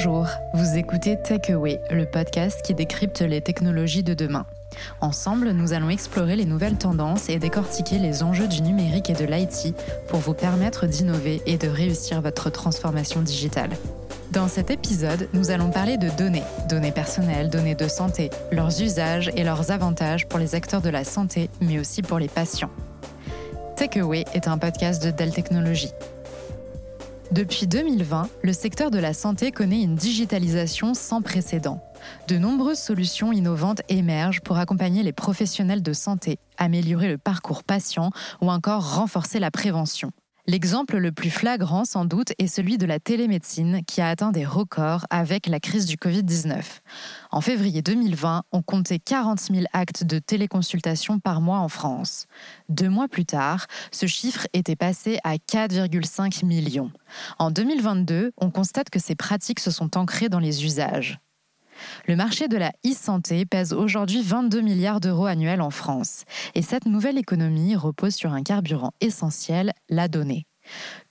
Bonjour, vous écoutez Takeaway, le podcast qui décrypte les technologies de demain. Ensemble, nous allons explorer les nouvelles tendances et décortiquer les enjeux du numérique et de l'IT pour vous permettre d'innover et de réussir votre transformation digitale. Dans cet épisode, nous allons parler de données, données personnelles, données de santé, leurs usages et leurs avantages pour les acteurs de la santé, mais aussi pour les patients. Takeaway est un podcast de Dell Technologies. Depuis 2020, le secteur de la santé connaît une digitalisation sans précédent. De nombreuses solutions innovantes émergent pour accompagner les professionnels de santé, améliorer le parcours patient ou encore renforcer la prévention. L'exemple le plus flagrant, sans doute, est celui de la télémédecine qui a atteint des records avec la crise du Covid-19. En février 2020, on comptait 40 000 actes de téléconsultation par mois en France. Deux mois plus tard, ce chiffre était passé à 4,5 millions. En 2022, on constate que ces pratiques se sont ancrées dans les usages. Le marché de la e-santé pèse aujourd'hui 22 milliards d'euros annuels en France. Et cette nouvelle économie repose sur un carburant essentiel, la donnée.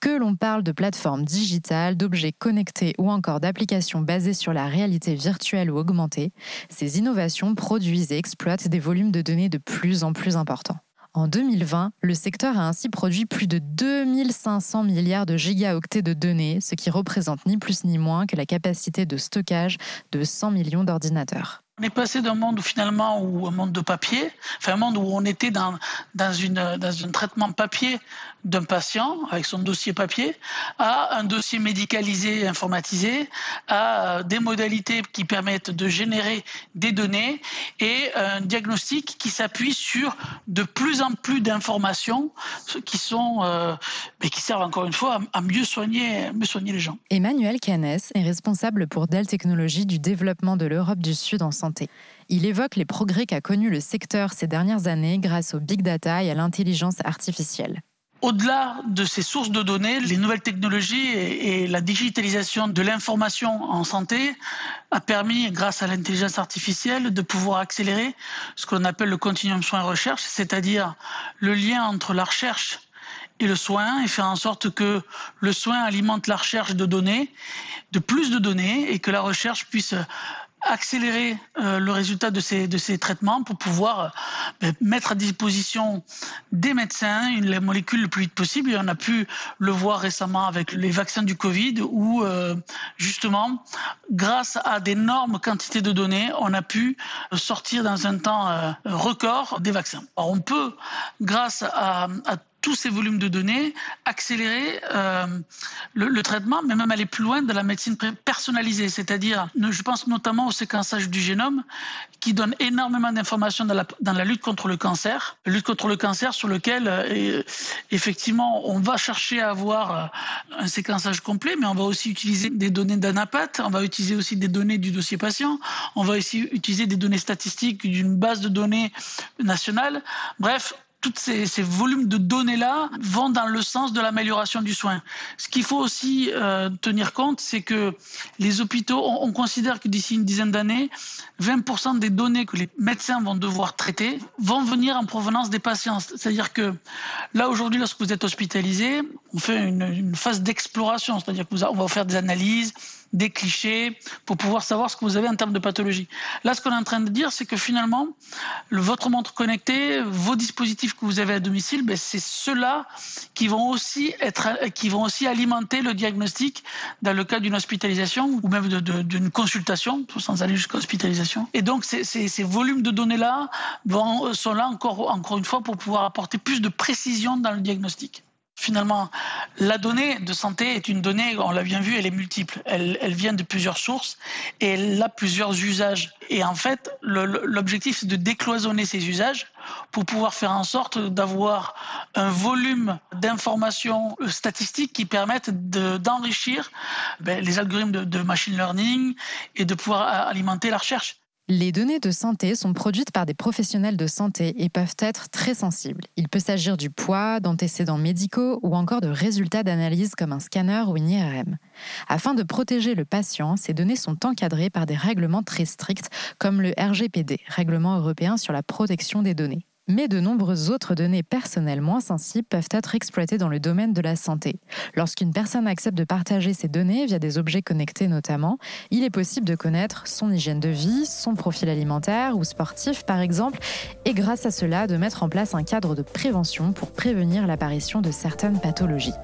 Que l'on parle de plateformes digitales, d'objets connectés ou encore d'applications basées sur la réalité virtuelle ou augmentée, ces innovations produisent et exploitent des volumes de données de plus en plus importants. En 2020, le secteur a ainsi produit plus de 2500 milliards de gigaoctets de données, ce qui représente ni plus ni moins que la capacité de stockage de 100 millions d'ordinateurs. On est passé d'un monde finalement où un monde de papier, enfin un monde où on était dans, dans, une, dans un traitement papier d'un patient avec son dossier papier à un dossier médicalisé, informatisé, à des modalités qui permettent de générer des données et un diagnostic qui s'appuie sur de plus en plus d'informations qui sont, euh, mais qui servent encore une fois à mieux soigner, mieux soigner les gens. Emmanuel Canès est responsable pour Dell Technologies du développement de l'Europe du Sud en santé. Il évoque les progrès qu'a connus le secteur ces dernières années grâce au big data et à l'intelligence artificielle. Au-delà de ces sources de données, les nouvelles technologies et, la digitalisation de l'information en santé a permis, grâce à l'intelligence artificielle, de pouvoir accélérer ce qu'on appelle le continuum soins-recherche, c'est-à-dire le lien entre la recherche et le soin et faire en sorte que le soin alimente la recherche de données, de plus de données et que la recherche puisse accélérer euh, le résultat de ces, de ces traitements pour pouvoir euh, ben, mettre à disposition des médecins les molécules le plus vite possible. On a pu le voir récemment avec les vaccins du Covid où euh, justement, grâce à d'énormes quantités de données, on a pu sortir dans un temps record des vaccins. On peut, grâce à tous ces volumes de données, accélérer euh, le, traitement, mais même aller plus loin de la médecine personnalisée. C'est-à-dire, je pense notamment au séquençage du génome, qui donne énormément d'informations dans la, lutte contre le cancer. Lutte contre le cancer sur lequel, euh, effectivement, on va chercher à avoir euh, un séquençage complet, mais on va aussi utiliser des données d'anapath, on va utiliser aussi des données du dossier patient, on va aussi utiliser des données statistiques d'une base de données nationale. Bref, tous ces, volumes de données-là vont dans le sens de l'amélioration du soin. Ce qu'il faut aussi euh, tenir compte, c'est que les hôpitaux, on, on considère que d'ici une dizaine d'années, 20% des données que les médecins vont devoir traiter vont venir en provenance des patients. C'est-à-dire que là, aujourd'hui, lorsque vous êtes hospitalisé, on fait une, une phase d'exploration, c'est-à-dire qu'on va faire des analyses, des clichés pour pouvoir savoir ce que vous avez en termes de pathologie. Là, ce qu'on est en train de dire, c'est que finalement, le, votre montre connectée, vos dispositifs que vous avez à domicile, ben, c'est ceux-là qui vont aussi être, qui vont aussi alimenter le diagnostic dans le cas d'une hospitalisation ou même d'une consultation, sans aller jusqu'à hospitalisation. Et donc, ces volumes de données-là sont là encore, encore une fois pour pouvoir apporter plus de précision dans le diagnostic. Finalement, la donnée de santé est une donnée, on l'a bien vu, elle est multiple. Elle, elle, vient de plusieurs sources et elle a plusieurs usages. Et en fait, l'objectif, c'est de décloisonner ces usages pour pouvoir faire en sorte d'avoir un volume d'informations statistiques qui permettent d'enrichir ben, les algorithmes de, de machine learning et de pouvoir alimenter la recherche. Les données de santé sont produites par des professionnels de santé et peuvent être très sensibles. Il peut s'agir du poids, d'antécédents médicaux ou encore de résultats d'analyse comme un scanner ou une IRM. Afin de protéger le patient, ces données sont encadrées par des règlements très stricts comme le RGPD, Règlement européen sur la protection des données. Mais de nombreuses autres données personnelles moins sensibles peuvent être exploitées dans le domaine de la santé. Lorsqu'une personne accepte de partager ses données via des objets connectés notamment, il est possible de connaître son hygiène de vie, son profil alimentaire ou sportif par exemple, et grâce à cela de mettre en place un cadre de prévention pour prévenir l'apparition de certaines pathologies.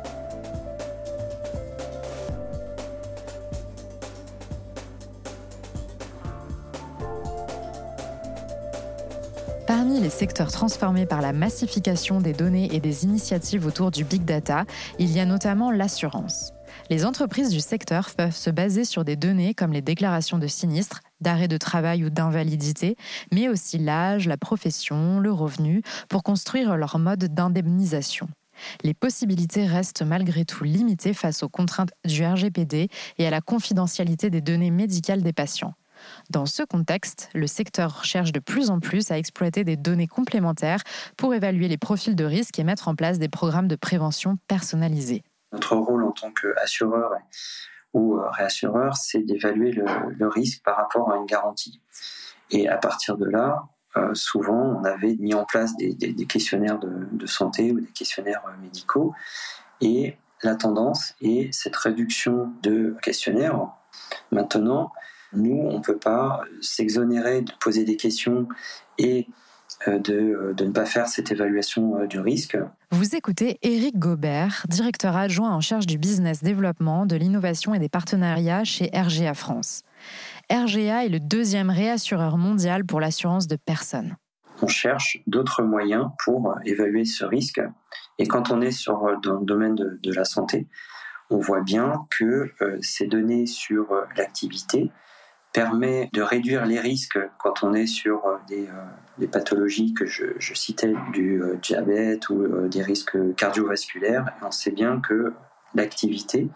Parmi les secteurs transformés par la massification des données et des initiatives autour du big data, il y a notamment l'assurance. Les entreprises du secteur peuvent se baser sur des données comme les déclarations de sinistres, d'arrêt de travail ou d'invalidité, mais aussi l'âge, la profession, le revenu, pour construire leur mode d'indemnisation. Les possibilités restent malgré tout limitées face aux contraintes du RGPD et à la confidentialité des données médicales des patients. Dans ce contexte, le secteur cherche de plus en plus à exploiter des données complémentaires pour évaluer les profils de risque et mettre en place des programmes de prévention personnalisés. Notre rôle en tant qu'assureur ou euh, réassureur, c'est d'évaluer le, risque par rapport à une garantie. Et à partir de là, euh, souvent, on avait mis en place des, questionnaires de, santé ou des questionnaires euh, médicaux. Et la tendance est cette réduction de questionnaires. Maintenant, nous, on ne peut pas s'exonérer de poser des questions et euh, de, de, ne pas faire cette évaluation euh, du risque. Vous écoutez Éric Gobert, directeur adjoint en charge du business développement, de l'innovation et des partenariats chez RGA France. RGA est le deuxième réassureur mondial pour l'assurance de personnes. On cherche d'autres moyens pour évaluer ce risque. Et quand on est sur, euh, dans le domaine de, de la santé, on voit bien que ces données sur l'activité permet de réduire les risques quand on est sur euh, des, euh, pathologies que je, citais, du euh, diabète ou des risques cardiovasculaires. Et on sait bien que l'activité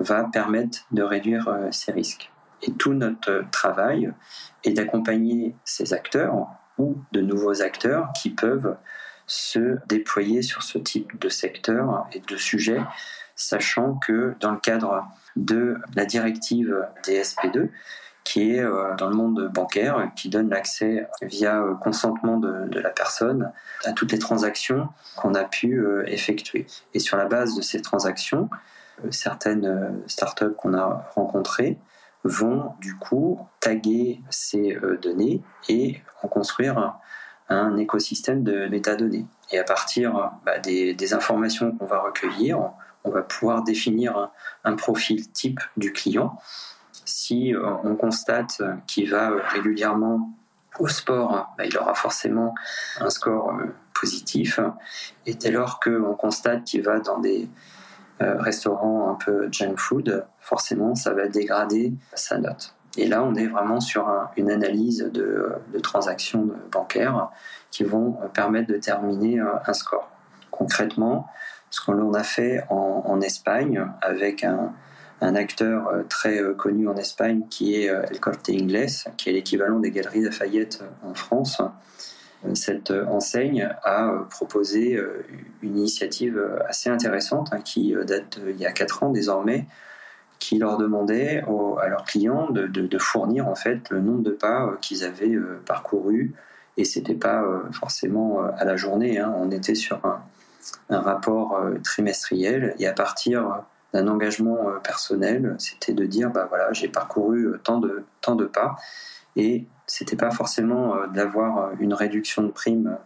va permettre de réduire ces risques. Et tout notre travail est d'accompagner ces acteurs ou de nouveaux acteurs qui peuvent se déployer sur ce type de secteur et de sujet, sachant que dans le cadre de la directive DSP2, qui est euh, dans le monde bancaire, qui donne l'accès via euh, consentement de, la personne à toutes les transactions qu'on a pu euh, effectuer. Et sur la base de ces transactions, certaines startups qu'on a rencontrées vont du coup taguer ces données et en construire un, écosystème de métadonnées. Et à partir bah, des, informations qu'on va recueillir, on va pouvoir définir un profil type du client si euh, on constate qu'il va euh, régulièrement au sport, bah, il aura forcément un score euh, positif. Et dès lors qu'on constate qu'il va dans des restaurants un peu junk food, forcément, ça va dégrader sa note. Et là, on est vraiment sur une analyse de, transactions bancaires qui vont permettre de terminer un score. Concrètement, ce qu'on a fait en Espagne avec un, un acteur euh, très euh, connu en Espagne qui est euh, El Corte Inglés, qui est l'équivalent des Galeries Lafayette en France. Cette enseigne a proposé une initiative assez intéressante hein, qui date d'il y a 4 ans désormais, qui leur demandait à leurs clients de, fournir en fait le nombre de pas qu'ils avaient parcourus et c'était pas forcément à la journée. Hein. on était sur un, un rapport trimestriel et à partir d'un engagement euh, personnel, c'était de dire bah voilà, j'ai parcouru euh, tant de tant de pas et c'était pas forcément euh, d'avoir une réduction de prime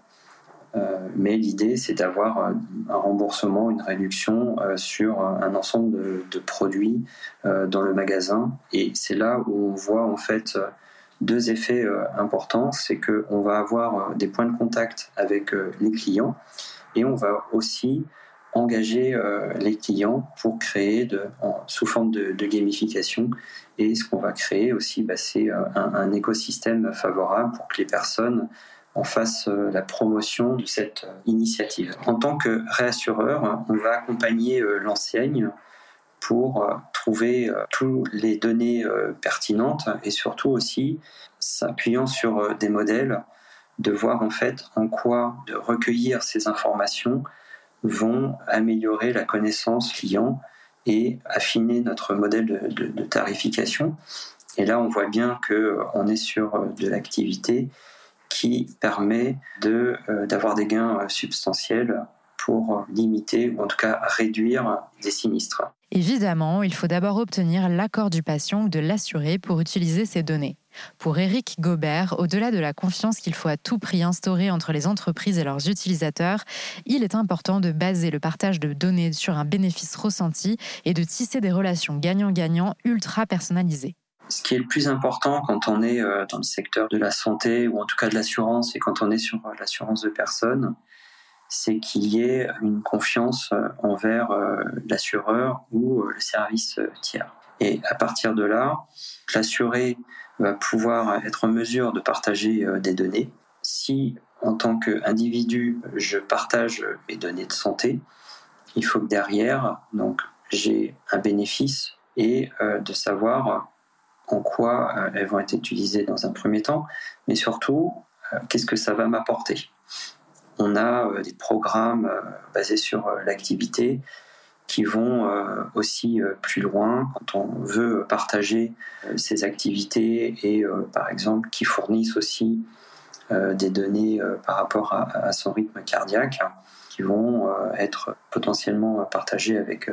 mais l'idée, c'est d'avoir un remboursement, une réduction sur un ensemble de, produits dans le magasin. Et c'est là où on voit en fait deux effets importants. C'est qu'on va avoir des points de contact avec les clients et on va aussi engager euh, les clients pour créer sous forme de, gamification. Et ce qu'on va créer aussi, bah, c'est euh, un, écosystème favorable pour que les personnes en fassent euh, la promotion de cette initiative. En tant que réassureur, on va accompagner l'enseigne pour trouver toutes les données pertinentes et surtout aussi s'appuyant sur des modèles de voir en fait en quoi de recueillir ces informations vont améliorer la connaissance client et affiner notre modèle de, tarification. Et là, on voit bien qu'on est sur de l'activité qui permet de, d'avoir des gains substantiels pour limiter ou en tout cas réduire des sinistres. Évidemment, il faut d'abord obtenir l'accord du patient ou de l'assuré pour utiliser ces données. Pour Éric Gobert, au-delà de la confiance qu'il faut à tout prix instaurer entre les entreprises et leurs utilisateurs, il est important de baser le partage de données sur un bénéfice ressenti et de tisser des relations gagnant-gagnant ultra personnalisées. Ce qui est le plus important quand on est euh, dans le secteur de la santé ou en tout cas de l'assurance et quand on est sur euh, l'assurance de personnes, c'est qu'il y ait une confiance euh, envers euh, l'assureur ou euh, le service tiers. Et à partir de là, l'assuré va pouvoir être en mesure de partager des données. Si, en tant qu'individu, je partage mes données de santé, il faut que derrière, donc, j'ai un bénéfice et de savoir en quoi elles vont être utilisées dans un premier temps, mais surtout, qu'est-ce que ça va m'apporter on a euh, des programmes euh, basés sur euh, l'activité qui vont aussi plus loin quand on veut partager ces activités et par exemple qui fournissent aussi des données par rapport à, son rythme cardiaque qui vont être potentiellement partagées avec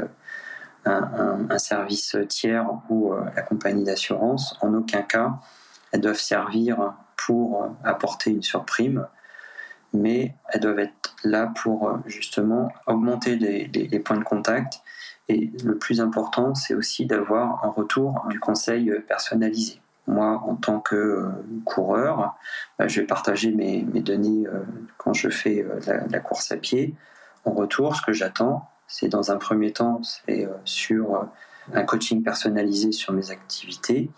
un, service tiers ou la compagnie d'assurance. En aucun cas, elles doivent servir pour apporter une surprime mais elles doivent être là pour euh, justement augmenter les, points de contact. Et le plus important, c'est aussi d'avoir un retour du conseil personnalisé. Moi, en tant que euh, coureur, bah, je vais partager mes, données euh, quand je fais la, course à pied. En retour, ce que j'attends, c'est dans un premier temps, c'est sur un coaching personnalisé sur mes activités.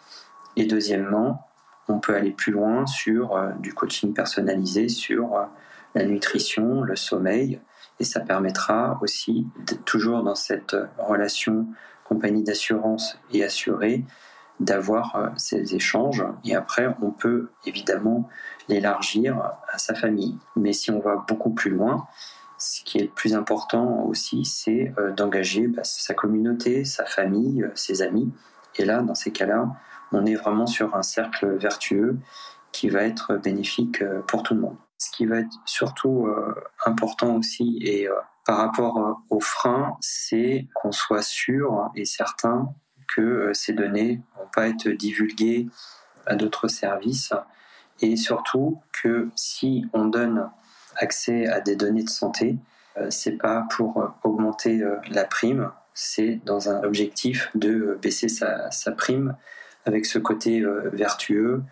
Et deuxièmement, on peut aller plus loin sur euh, du coaching personnalisé, sur euh, la nutrition, le sommeil, et ça permettra aussi, toujours dans cette relation compagnie d'assurance et assuré, d'avoir euh, ces échanges. Et après, on peut évidemment l'élargir à sa famille. Mais si on va beaucoup plus loin, ce qui est le plus important aussi, c'est d'engager bah, sa communauté, sa famille, ses amis. Et là, dans ces cas-là, on est vraiment sur un cercle vertueux qui va être bénéfique euh, pour tout le monde. Ce qui va être surtout euh, important aussi et euh, par rapport aux freins, c'est qu'on soit sûr et certain que ces données vont pas être divulguées à d'autres services et surtout que si on donne accès à des données de santé, c'est pas pour augmenter la prime, c'est dans un objectif de baisser sa, sa prime avec ce côté euh, vertueux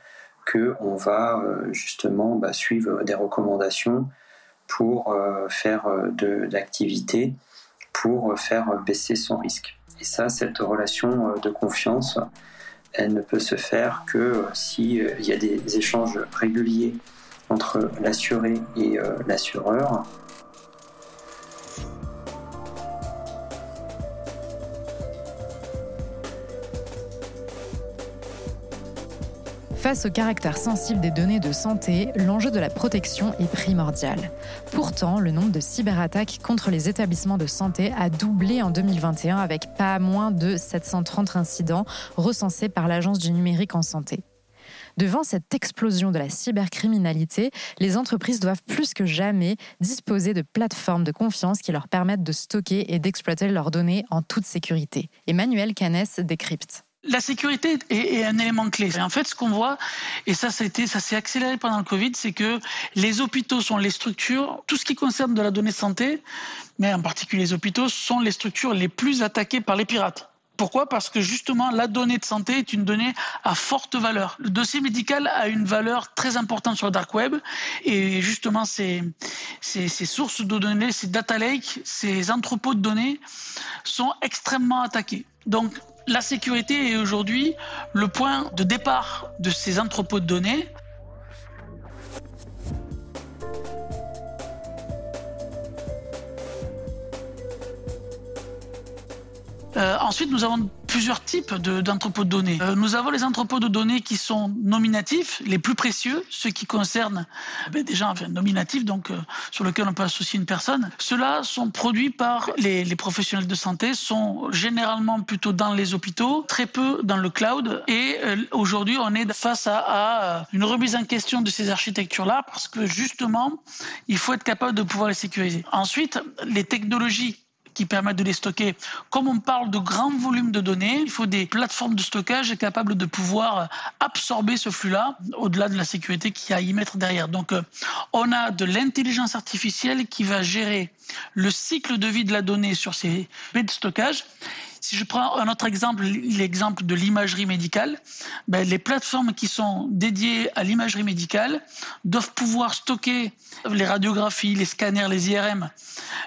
que on va euh, justement bah, suivre des recommandations pour euh, faire de l'activité, pour faire baisser son risque. Et ça, cette relation de confiance, elle ne peut se faire que s'il y a des échanges réguliers entre l'assuré et l'assureur, Face au caractère sensible des données de santé, l'enjeu de la protection est primordial. Pourtant, le nombre de cyberattaques contre les établissements de santé a doublé en 2021 avec pas moins de 730 incidents recensés par l'Agence du numérique en santé. Devant cette explosion de la cybercriminalité, les entreprises doivent plus que jamais disposer de plateformes de confiance qui leur permettent de stocker et d'exploiter leurs données en toute sécurité. Emmanuel Canès décrypte. La sécurité est, un élément clé. Et en fait, ce qu'on voit, et ça, ça, ça s'est accéléré pendant le Covid, c'est que les hôpitaux sont les structures, tout ce qui concerne de la donnée santé, mais en particulier les hôpitaux, sont les structures les plus attaquées par les pirates. Pourquoi? Parce que justement, la donnée de santé est une donnée à forte valeur. Le dossier médical a une valeur très importante sur le dark web et justement, ces, ces, ces sources de données, ces data lakes, ces entrepôts de données sont extrêmement attaqués. Donc, la sécurité est aujourd'hui le point de départ de ces entrepôts de données. Euh, ensuite, nous avons plusieurs types d'entrepôts de, données. Euh, nous avons les entrepôts de données qui sont nominatifs, les plus précieux, ceux qui concernent ben, déjà nominatifs, donc euh, sur lesquels on peut associer une personne. Ceux-là sont produits par les, professionnels de santé, sont généralement plutôt dans les hôpitaux, très peu dans le cloud. Et aujourd'hui, on est face à une remise en question de ces architectures-là parce que justement, il faut être capable de pouvoir les sécuriser. Ensuite, les technologies qui permettent de les stocker. Comme on parle de grands volumes de données, il faut des plateformes de stockage capables de pouvoir absorber ce flux-là, au-delà de la sécurité qu'il y a à y mettre derrière. Donc, euh, on a de l'intelligence artificielle qui va gérer le cycle de vie de la donnée sur ces baies de stockage si je prends un autre exemple, l'exemple de l'imagerie médicale, ben, les plateformes qui sont dédiées à l'imagerie médicale doivent pouvoir stocker les radiographies, les scanners, les IRM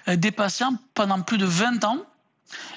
euh, des patients pendant plus de 20 ans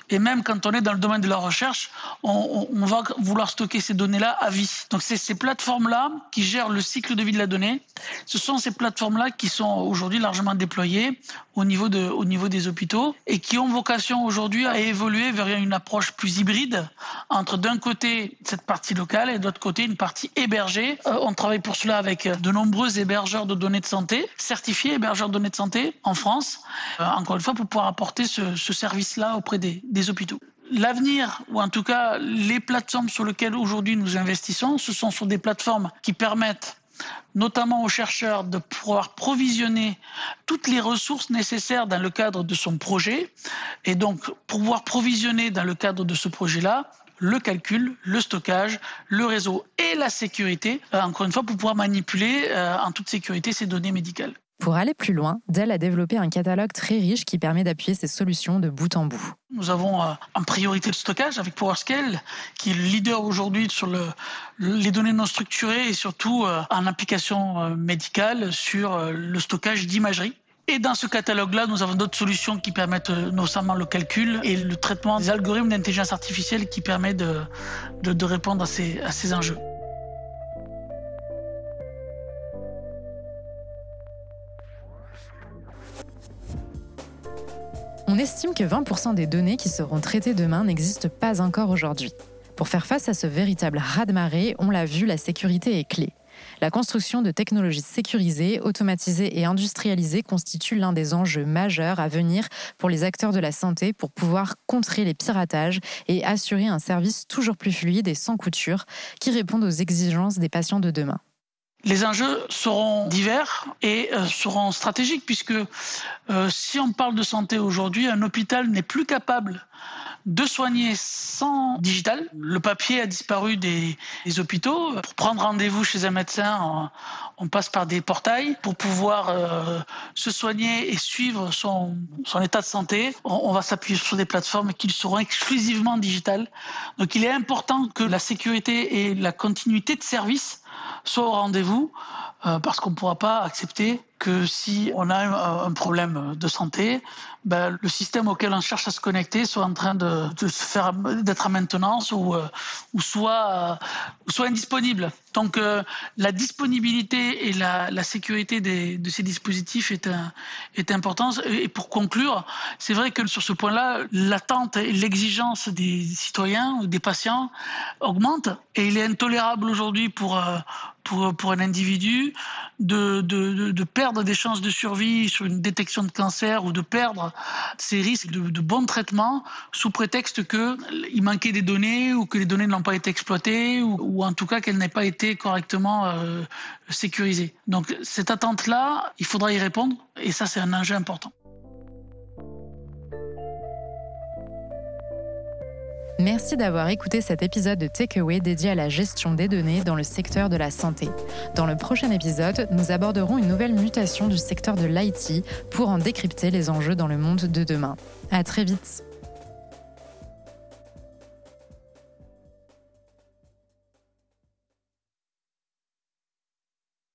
et même quand on est dans le domaine de la recherche, on, va vouloir stocker ces données-là à vie. Donc c'est ces plateformes-là qui gèrent le cycle de vie de la donnée. Ce sont ces plateformes-là qui sont aujourd'hui largement déployées au niveau, de, au niveau des hôpitaux et qui ont vocation aujourd'hui à évoluer vers une approche plus hybride entre d'un côté cette partie locale et de l'autre côté une partie hébergée. Euh, on travaille pour cela avec de nombreux hébergeurs de données de santé, certifiés hébergeurs de données de santé en France, euh, encore une fois pour pouvoir apporter ce, ce service-là auprès des, L'avenir, ou en tout cas les plateformes sur lesquelles aujourd'hui nous investissons, ce sont sur des plateformes qui permettent notamment aux chercheurs de pouvoir provisionner toutes les ressources nécessaires dans le cadre de son projet, et donc pouvoir provisionner dans le cadre de ce projet-là le calcul, le stockage, le réseau et la sécurité, euh, encore une fois, pour pouvoir manipuler euh, en toute sécurité ces données médicales. Pour aller plus loin, Dell a développé un catalogue très riche qui permet d'appuyer ses solutions de bout en bout. Nous avons euh, en priorité le stockage avec PowerScale, qui est le leader aujourd'hui sur le, les données non structurées et surtout euh, en application euh, médicale sur le stockage d'imagerie. Et dans ce catalogue-là, nous avons d'autres solutions qui permettent notamment le calcul et le traitement des algorithmes d'intelligence artificielle qui permettent de, répondre ces, à ces enjeux. On estime que 20% des données qui seront traitées demain n'existent pas encore aujourd'hui. Pour faire face à ce véritable raz-de-marée, on l'a vu, la sécurité est clé. La construction de technologies sécurisées, automatisées et industrialisées constitue l'un des enjeux majeurs à venir pour les acteurs de la santé pour pouvoir contrer les piratages et assurer un service toujours plus fluide et sans couture qui réponde aux exigences des patients de demain. Les enjeux seront divers et euh, seront stratégiques puisque euh, si on parle de santé aujourd'hui, un hôpital n'est plus capable de soigner sans digital. Le papier a disparu des, hôpitaux. Pour prendre rendez-vous chez un médecin, on, passe par des portails. Pour pouvoir euh, se soigner et suivre son, état de santé, on, on va s'appuyer sur des plateformes qui seront exclusivement digitales. Donc il est important que la sécurité et la continuité de service soit au rendez-vous euh, parce qu'on ne pourra pas accepter que si on a un, problème de santé, ben, le système auquel on cherche à se connecter soit en train de, se faire d'être en maintenance ou, euh, soit, soit indisponible. Donc euh, la disponibilité et la, sécurité de ces dispositifs est, est importante. Et pour conclure, c'est vrai que sur ce point-là, l'attente et l'exigence des citoyens ou des patients augmente et il est intolérable aujourd'hui pour, pour, pour un individu de, de, de, perdre des chances de survie sur une détection de cancer ou de perdre ces risques de, de bons traitements sous prétexte qu'il manquait des données ou que les données n'ont pas été exploitées ou, en tout cas qu'elles n'aient pas été correctement euh, sécurisées. Donc cette attente-là, il faudra y répondre et ça c'est un enjeu important. Merci d'avoir écouté cet épisode de Takeaway dédié à la gestion des données dans le secteur de la santé. Dans le prochain épisode, nous aborderons une nouvelle mutation du secteur de l'IT pour en décrypter les enjeux dans le monde de demain. À très vite.